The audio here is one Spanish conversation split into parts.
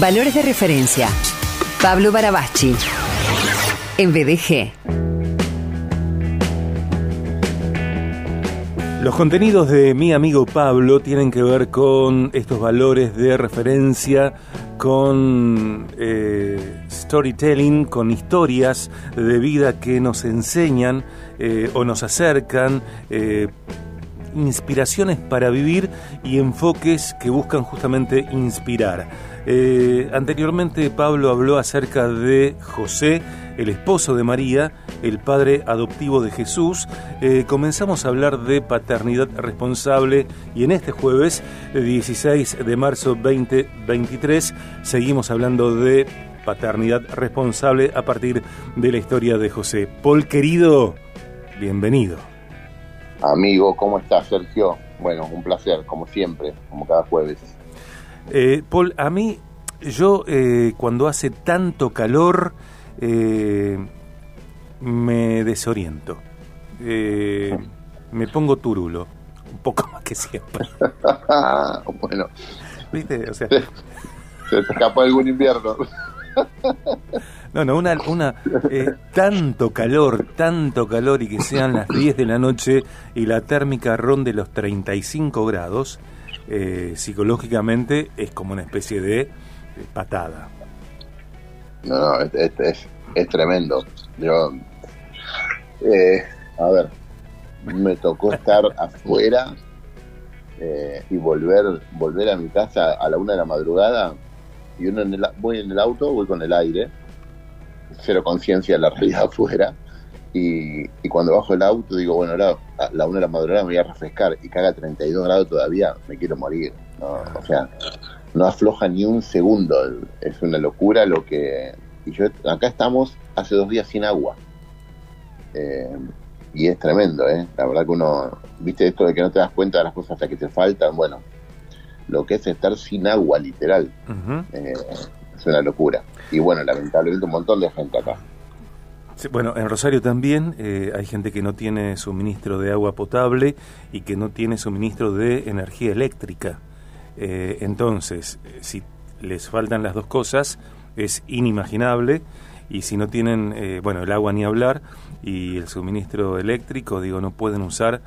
Valores de referencia. Pablo Barabachi. En BDG. Los contenidos de mi amigo Pablo tienen que ver con estos valores de referencia, con eh, storytelling, con historias de vida que nos enseñan eh, o nos acercan, eh, inspiraciones para vivir y enfoques que buscan justamente inspirar. Eh, anteriormente Pablo habló acerca de José, el esposo de María, el padre adoptivo de Jesús. Eh, comenzamos a hablar de paternidad responsable y en este jueves, 16 de marzo 2023, seguimos hablando de paternidad responsable a partir de la historia de José. Paul querido, bienvenido. Amigo, ¿cómo estás, Sergio? Bueno, un placer, como siempre, como cada jueves. Eh, Paul, a mí, yo eh, cuando hace tanto calor eh, me desoriento. Eh, me pongo turulo, un poco más que siempre. bueno. ¿Viste? O sea, se, se te escapó algún invierno. No, no, una, una eh, tanto calor, tanto calor y que sean las 10 de la noche y la térmica ronde los 35 grados, eh, psicológicamente es como una especie de eh, patada. No, no, es, tremendo. Yo, a ver, me tocó estar afuera y volver volver a mi casa a la una de la madrugada y uno en el, voy en el auto, voy con el aire, cero conciencia de la realidad afuera y, cuando bajo el auto digo, bueno, ahora a la una de la madrugada me voy a refrescar y caga 32 grados todavía, me quiero morir. ¿no? O sea, no afloja ni un segundo, es una locura lo que... Y yo, acá estamos hace dos días sin agua. Eh, y es tremendo, ¿eh? La verdad que uno, viste esto de que no te das cuenta de las cosas hasta que te faltan, bueno, lo que es estar sin agua, literal, uh -huh. eh, es una locura. Y bueno, lamentablemente un montón de gente acá. Sí, bueno, en Rosario también eh, hay gente que no tiene suministro de agua potable y que no tiene suministro de energía eléctrica. Eh, entonces, si les faltan las dos cosas, es inimaginable. Y si no tienen, eh, bueno, el agua ni hablar y el suministro eléctrico, digo, no pueden usar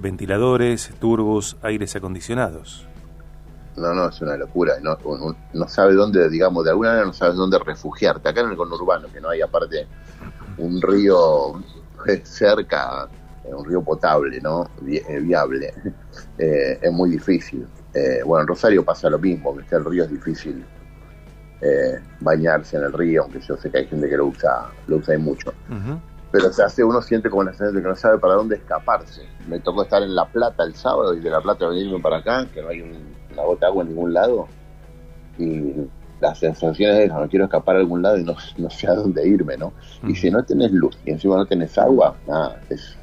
ventiladores, turbos, aires acondicionados. No, no, es una locura. No, no, no, sabe dónde, digamos, de alguna manera no sabes dónde refugiarte. Acá en el conurbano, que no hay aparte un río cerca, un río potable, ¿no? viable, eh, es muy difícil. Eh, bueno, en Rosario pasa lo mismo, que el río es difícil eh, bañarse en el río, aunque yo sé que hay gente que lo usa, lo usa mucho. Uh -huh. Pero se hace, uno siente como la sensación de que no sabe para dónde escaparse. Me tocó estar en La Plata el sábado y de La Plata venirme para acá, que no hay un, una gota de agua en ningún lado. Y la sensación es no quiero escapar a algún lado y no, no sé a dónde irme, ¿no? Y si no tenés luz y encima no tenés agua, es,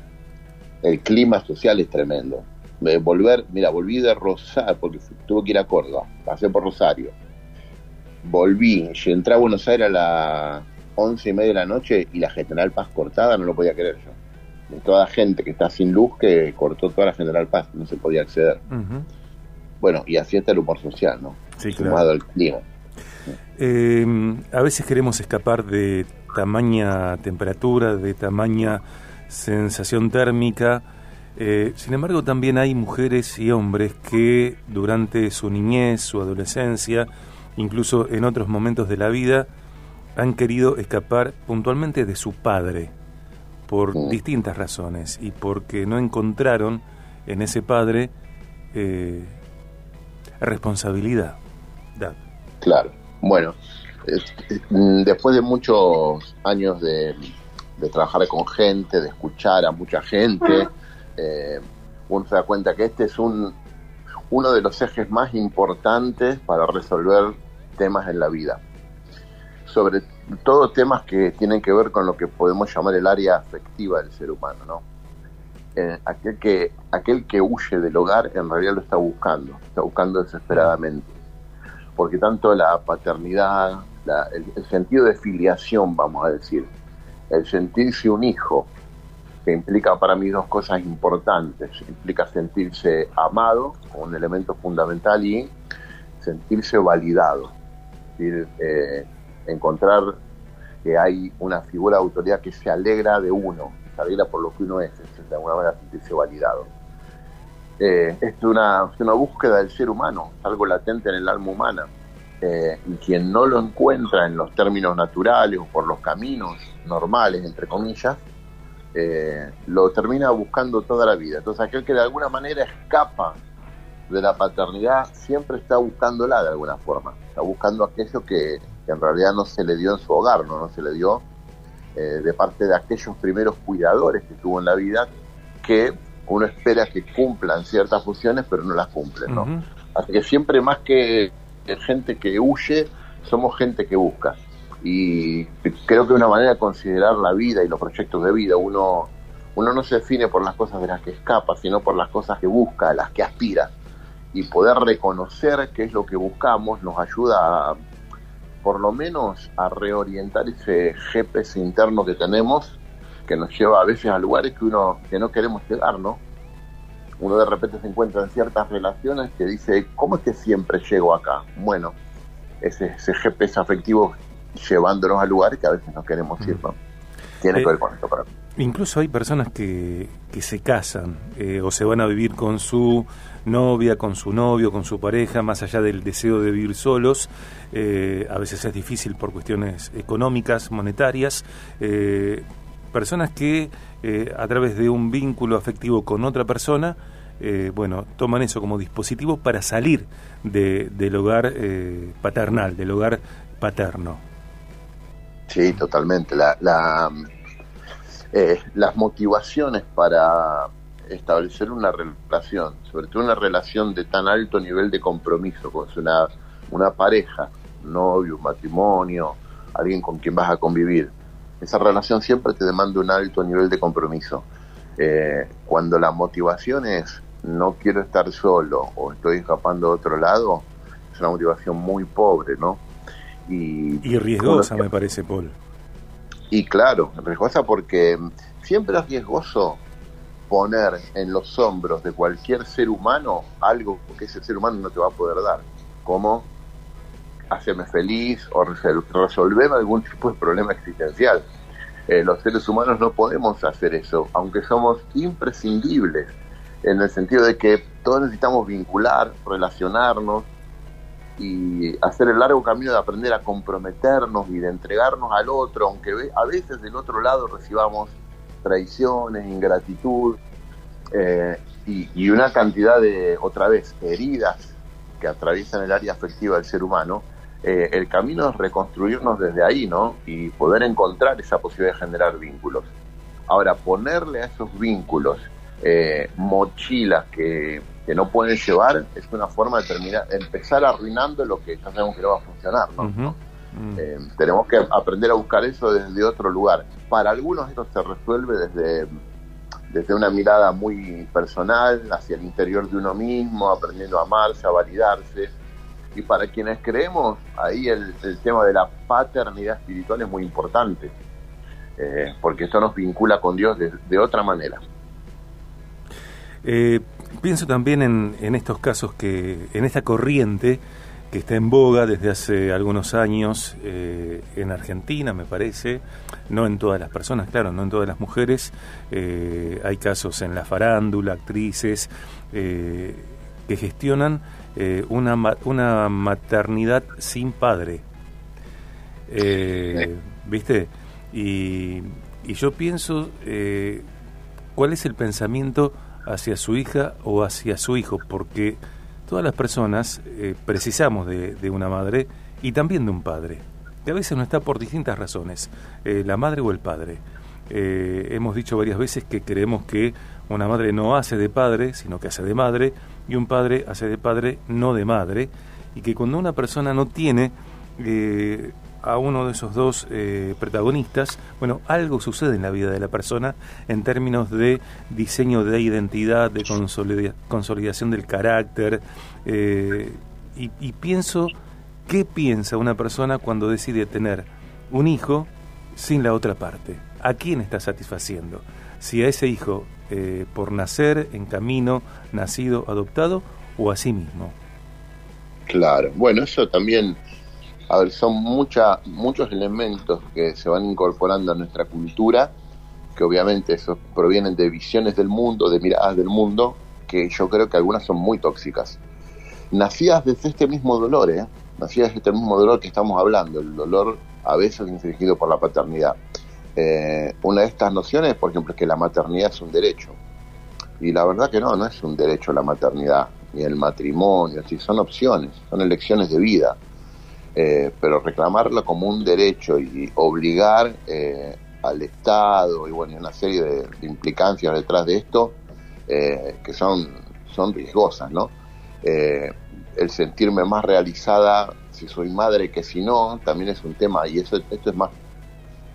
el clima social es tremendo. Me volver, mira, volví de Rosario, porque tuve que ir a Córdoba, pasé por Rosario, volví, entré a Buenos Aires a las once y media de la noche y la General Paz cortada, no lo podía creer yo. De toda la gente que está sin luz que cortó toda la General Paz, no se podía acceder. Uh -huh. Bueno, y así está el humor social, ¿no? Sí, claro. Sumado al clima. Eh, a veces queremos escapar de tamaña temperatura, de tamaña sensación térmica. Eh, sin embargo, también hay mujeres y hombres que durante su niñez, su adolescencia, incluso en otros momentos de la vida, han querido escapar puntualmente de su padre por sí. distintas razones y porque no encontraron en ese padre eh, responsabilidad. Claro. Bueno, después de muchos años de, de, trabajar con gente, de escuchar a mucha gente, eh, uno se da cuenta que este es un, uno de los ejes más importantes para resolver temas en la vida. Sobre todo temas que tienen que ver con lo que podemos llamar el área afectiva del ser humano, ¿no? Eh, aquel, que, aquel que huye del hogar en realidad lo está buscando, está buscando desesperadamente. Porque tanto la paternidad, el, sentido de filiación, vamos a decir, el sentirse un hijo, que implica para mí dos cosas importantes. Implica sentirse amado, como un elemento fundamental, y sentirse validado. decir, eh, encontrar que hay una figura de autoridad que se alegra de uno, alegra por lo que uno es, de alguna manera sentirse validado. Eh, es, una, es una búsqueda del ser humano, algo latente en el alma humana. Eh, y quien no lo encuentra en los términos naturales o por los caminos normales, entre comillas, eh, lo termina buscando toda la vida. Entonces aquel que de alguna manera escapa de la paternidad siempre está buscándola de alguna forma, está buscando aquello que, en realidad no se le dio en su hogar, no, no se le dio eh, de parte de aquellos primeros cuidadores que tuvo en la vida que uno espera que cumplan ciertas funciones pero no las cumplen. ¿no? Así que siempre más que gente que huye, somos gente que busca. Y creo que una manera de considerar la vida y los proyectos de vida, uno, uno no se define por las cosas de las que escapa, sino por las cosas que busca, las que aspira. Y poder reconocer qué es lo que buscamos nos ayuda a, por lo menos a reorientar ese GPS interno que tenemos, que nos lleva a veces a lugares que uno que no queremos llegar, ¿no? uno de repente se encuentra en ciertas relaciones que dice, ¿cómo es que siempre llego acá? Bueno, ese, ese GPS afectivo llevándonos a lugares que a veces no queremos ir, ¿no? Tiene que ver con esto para mí. Incluso hay personas que, que se casan eh, o se van a vivir con su novia, con su novio, con su pareja, más allá del deseo de vivir solos. Eh, a veces es difícil por cuestiones económicas, monetarias. personas que a través de un vínculo afectivo con otra persona, bueno, toman eso como dispositivo para salir de, del hogar paternal, del hogar paterno. Sí, totalmente. La, eh, las motivaciones para establecer una relación, sobre todo una relación de tan alto nivel de compromiso, con una, una pareja, un novio, un matrimonio, alguien con quien vas a convivir. Esa relación siempre te demanda un alto nivel de compromiso. Eh, cuando la motivación es no quiero estar solo o estoy escapando de otro lado, es una motivación muy pobre, ¿no? Y, riesgosa, me parece, Paul. Y claro, riesgosa porque siempre es riesgoso poner en los hombros de cualquier ser humano algo que ese ser humano no te va a poder dar, como hacerme feliz o resolverme algún tipo de problema existencial. Eh, los seres humanos no podemos hacer eso, aunque somos imprescindibles, en el sentido de que todos necesitamos vincular, relacionarnos, y hacer el largo camino de aprender a comprometernos y de entregarnos al otro, aunque a veces del otro lado recibamos traiciones, ingratitud eh, y, una cantidad de, otra vez, heridas que atraviesan el área afectiva del ser humano, eh, el camino es reconstruirnos desde ahí, ¿no? Y poder encontrar esa posibilidad de generar vínculos. Ahora, ponerle a esos vínculos eh, mochilas que que no pueden llevar es una forma de terminar, empezar arruinando lo que ya sabemos que no va a funcionar. ¿no? Eh, tenemos que aprender a buscar eso desde otro lugar. Para algunos esto se resuelve desde, desde una mirada muy personal, hacia el interior de uno mismo, aprendiendo a amarse, a validarse. Y para quienes creemos, ahí el, tema de la paternidad espiritual es muy importante, eh, porque esto nos vincula con Dios de, de otra manera. Eh, Pienso también en, estos casos que, en esta corriente que está en boga desde hace algunos años eh, en Argentina, me parece, no en todas las personas, claro, no en todas las mujeres, eh, hay casos en la farándula, actrices que gestionan una, una maternidad sin padre, ¿viste? Y, yo pienso, ¿cuál es el pensamiento? Hacia su hija o hacia su hijo, porque todas las personas eh, precisamos de, una madre y también de un padre, que a veces no está por distintas razones, eh, la madre o el padre. Eh, hemos dicho varias veces que creemos que una madre no hace de padre, sino que hace de madre, y un padre hace de padre, no de madre, y que cuando una persona no tiene a uno de esos dos eh, protagonistas, bueno, algo sucede en la vida de la persona en términos de diseño de identidad, de consolidación del carácter, eh, y, pienso, ¿qué piensa una persona cuando decide tener un hijo sin la otra parte? ¿A quién está satisfaciendo? Si a ese hijo eh, por nacer, en camino, nacido, adoptado, o a sí mismo. Claro, bueno, eso también a ver, son mucha, muchos elementos que se van incorporando a nuestra cultura, que obviamente esos provienen de visiones del mundo, de miradas del mundo, que yo creo que algunas son muy tóxicas. Nacidas desde este mismo dolor, ¿eh? Nacidas desde este mismo dolor que estamos hablando, el dolor a veces infligido por la paternidad. Eh, una de estas nociones, por ejemplo, es que la maternidad es un derecho. Y la verdad que no, no es un derecho la maternidad, ni el matrimonio, si son opciones, son elecciones de vida. Eh, pero reclamarlo como un derecho y obligar eh, al Estado y bueno, una serie de, implicancias detrás de esto que son, son riesgosas, ¿no? el sentirme más realizada si soy madre que si no, también es un tema, y eso esto es más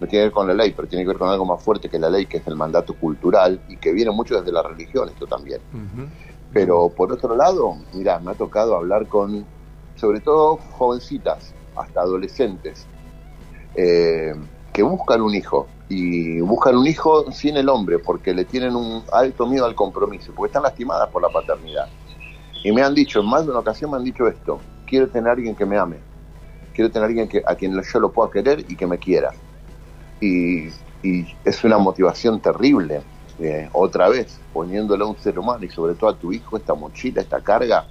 no tiene que ver con la ley, pero tiene que ver con algo más fuerte que la ley, que es el mandato cultural y que viene mucho desde la religión, esto también. Pero por otro lado, mira, me ha tocado hablar con, sobre todo, jovencitas, hasta adolescentes, eh, que buscan un hijo y buscan un hijo sin el hombre porque le tienen un alto miedo al compromiso, porque están lastimadas por la paternidad. Y me han dicho, en más de una ocasión me han dicho esto, quiero tener a alguien que me ame, quiero tener a alguien que, a quien yo lo pueda querer y que me quiera y, es una motivación terrible. Eh, otra vez, poniéndole a un ser humano y sobre todo a tu hijo esta mochila, esta carga,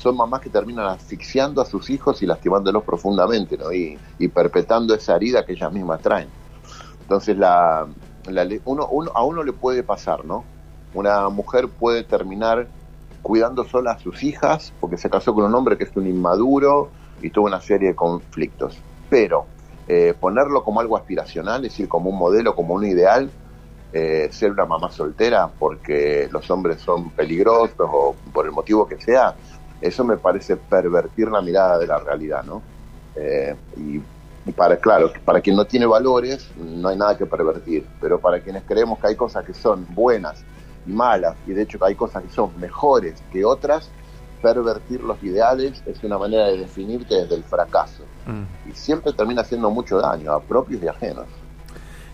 son mamás que terminan asfixiando a sus hijos y lastimándolos profundamente, ¿no? Y, perpetrando esa herida que ellas mismas traen. Entonces, la, uno, a uno le puede pasar, ¿no? Una mujer puede terminar cuidando sola a sus hijas porque se casó con un hombre que es un inmaduro y tuvo una serie de conflictos. Pero eh, ponerlo como algo aspiracional, es decir, como un modelo, como un ideal, eh, ser una mamá soltera porque los hombres son peligrosos o por el motivo que sea, eso me parece pervertir la mirada de la realidad, ¿no? Eh, y, para, claro, para quien no tiene valores, no hay nada que pervertir, pero para quienes creemos que hay cosas que son buenas y malas, y de hecho que hay cosas que son mejores que otras, pervertir los ideales es una manera de definirte desde el fracaso. Mm. Y siempre termina haciendo mucho daño a propios y ajenos.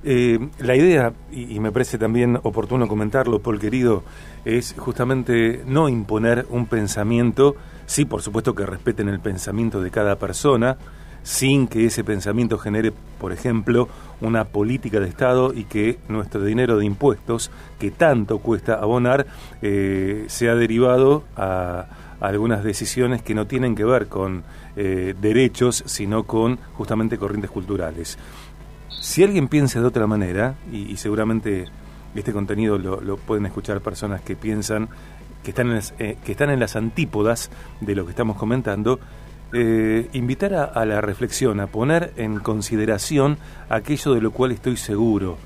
Eh, la idea, y, me parece también oportuno comentarlo, Paul querido, es justamente no imponer un pensamiento, sí, por supuesto que respeten el pensamiento de cada persona, sin que ese pensamiento genere, por ejemplo, una política de Estado y que nuestro dinero de impuestos, que tanto cuesta abonar, eh, sea derivado a algunas decisiones que no tienen que ver con eh, derechos, sino con justamente corrientes culturales. Si alguien piensa de otra manera, y, seguramente este contenido lo, pueden escuchar personas que piensan que están en las, eh, que están en las antípodas de lo que estamos comentando, eh, invitar a, la reflexión, a poner en consideración aquello de lo cual estoy seguro,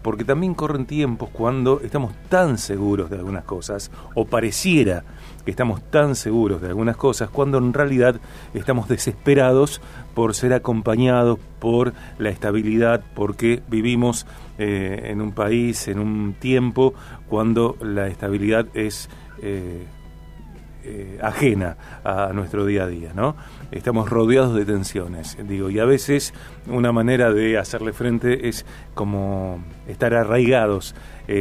porque también corren tiempos cuando estamos tan seguros de algunas cosas, o pareciera que estamos tan seguros de algunas cosas cuando en realidad estamos desesperados por ser acompañados por la estabilidad, porque vivimos eh, en un país, en un tiempo, cuando la estabilidad es eh, eh, ajena a nuestro día a día, ¿no? Estamos rodeados de tensiones, digo, y a veces una manera de hacerle frente es como estar arraigados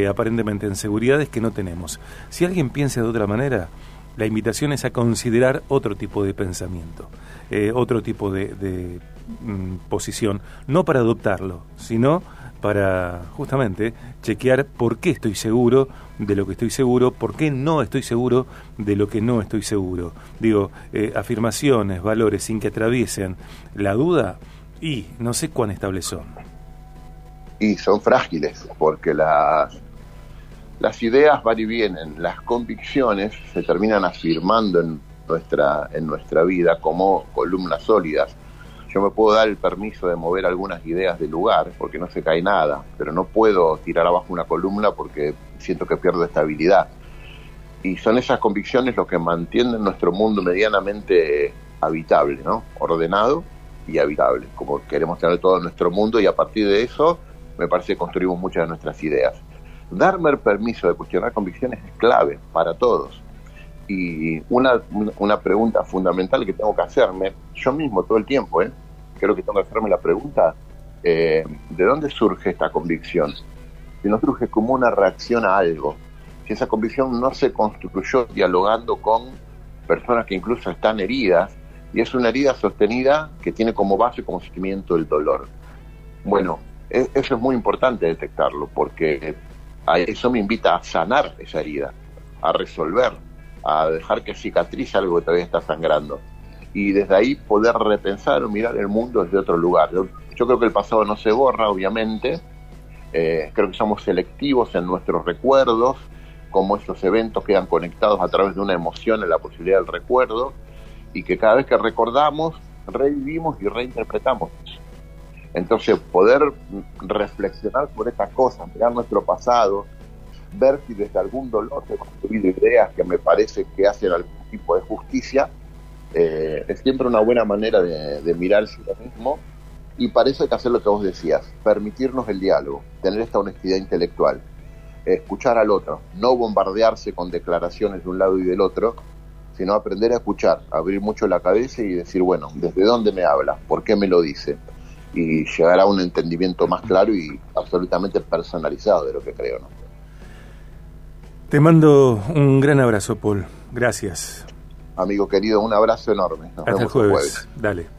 aparentemente en seguridades que no tenemos. Si alguien piensa de otra manera, la invitación es a considerar otro tipo de pensamiento, eh, otro tipo de, mm, posición, no para adoptarlo, sino para justamente chequear por qué estoy seguro de lo que estoy seguro, por qué no estoy seguro de lo que no estoy seguro. Digo, eh, afirmaciones, valores sin que atraviesen la duda y no sé cuán estables son. Y son frágiles, porque las las ideas van y vienen, las convicciones se terminan afirmando en nuestra, en nuestra vida como columnas sólidas. Yo me puedo dar el permiso de mover algunas ideas de lugar porque no se cae nada, pero no puedo tirar abajo una columna porque siento que pierdo estabilidad. Y son esas convicciones lo que mantienen nuestro mundo medianamente habitable, ¿no? Ordenado y habitable, como queremos tener todo nuestro mundo y a partir de eso me parece que construimos muchas de nuestras ideas darme el permiso de cuestionar convicciones es clave para todos. Y una, una pregunta fundamental que tengo que hacerme, yo mismo todo el tiempo, ¿eh? creo que tengo que hacerme la pregunta, eh, ¿de dónde surge esta convicción? Si no surge como una reacción a algo, si esa convicción no se construyó dialogando con personas que incluso están heridas, y es una herida sostenida que tiene como base, como cimiento el dolor. Bueno, e, eso es muy importante detectarlo, porque a eso me invita a sanar esa herida, a resolver, a dejar que cicatrice algo que todavía está sangrando. Y desde ahí poder repensar o mirar el mundo desde otro lugar. Yo, creo que el pasado no se borra, obviamente. Eh, creo que somos selectivos en nuestros recuerdos, como esos eventos quedan conectados a través de una emoción en la posibilidad del recuerdo, y que cada vez que recordamos, revivimos y reinterpretamos. Entonces, poder reflexionar sobre estas cosas, mirar nuestro pasado, ver si desde algún dolor he construido ideas que me parece que hacen algún tipo de justicia, eh, es siempre una buena manera de, de mirarse lo mismo y hay que hacer lo que vos decías, permitirnos el diálogo, tener esta honestidad intelectual, escuchar al otro, no bombardearse con declaraciones de un lado y del otro, sino aprender a escuchar, abrir mucho la cabeza y decir, bueno, ¿desde dónde me habla? ¿Por qué me lo dice? Y llegar a un entendimiento más claro y absolutamente personalizado de lo que creo. ¿no? Te mando un gran abrazo, Paul. Gracias. Amigo querido, un abrazo enorme. Hasta el jueves. Dale.